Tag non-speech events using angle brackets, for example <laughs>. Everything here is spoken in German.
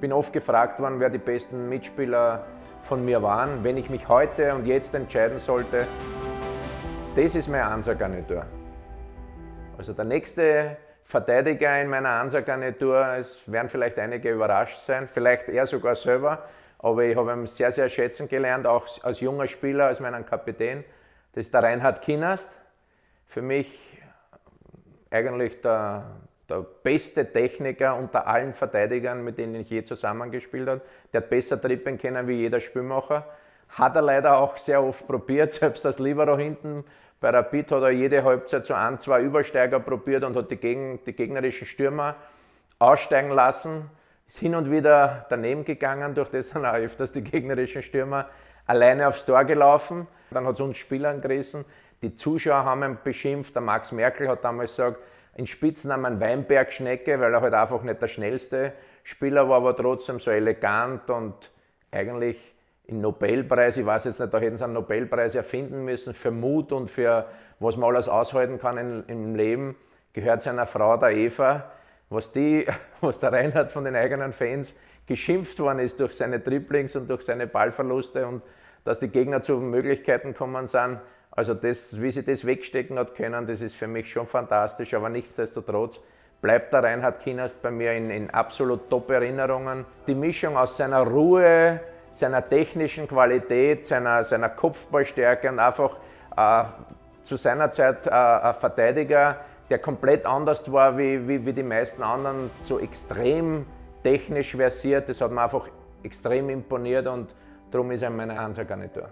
bin oft gefragt worden, wer die besten Mitspieler von mir waren. Wenn ich mich heute und jetzt entscheiden sollte, das ist meine Ansagarnitur. Also der nächste Verteidiger in meiner Ansagarnitur, es werden vielleicht einige überrascht sein, vielleicht er sogar selber, aber ich habe ihn sehr, sehr schätzen gelernt, auch als junger Spieler, als meinen Kapitän. Das ist der Reinhard Kinnast. Für mich eigentlich der, der beste Techniker unter allen Verteidigern, mit denen ich je zusammengespielt habe. Der hat besser trippen können wie jeder Spielmacher. Hat er leider auch sehr oft probiert, <laughs> selbst als Libero hinten. Bei Rapid hat er jede Halbzeit so ein, zwei Übersteiger probiert und hat die, Gegen, die gegnerischen Stürmer aussteigen lassen. Ist hin und wieder daneben gegangen, durch das sind auch öfters die gegnerischen Stürmer alleine aufs Tor gelaufen. Dann hat es uns Spielern gerissen. Die Zuschauer haben ihn beschimpft. Der Max Merkel hat damals gesagt, in Spitznamen Weinbergschnecke, weil er halt einfach nicht der schnellste Spieler war, aber trotzdem so elegant und eigentlich einen Nobelpreis, ich weiß jetzt nicht, da hätten sie einen Nobelpreis erfinden müssen für Mut und für was man alles aushalten kann in, im Leben, gehört seiner Frau, der Eva. Was, die, <laughs> was der Reinhard von den eigenen Fans geschimpft worden ist durch seine Triplings und durch seine Ballverluste und dass die Gegner zu Möglichkeiten kommen sind, also das, wie sie das wegstecken hat können, das ist für mich schon fantastisch, aber nichtsdestotrotz bleibt der Reinhard Kinast bei mir in, in absolut Top-Erinnerungen. Die Mischung aus seiner Ruhe, seiner technischen Qualität, seiner, seiner Kopfballstärke und einfach äh, zu seiner Zeit äh, ein Verteidiger, der komplett anders war wie, wie, wie die meisten anderen, so extrem technisch versiert, das hat mir einfach extrem imponiert und darum ist er meine Ansagarnitur.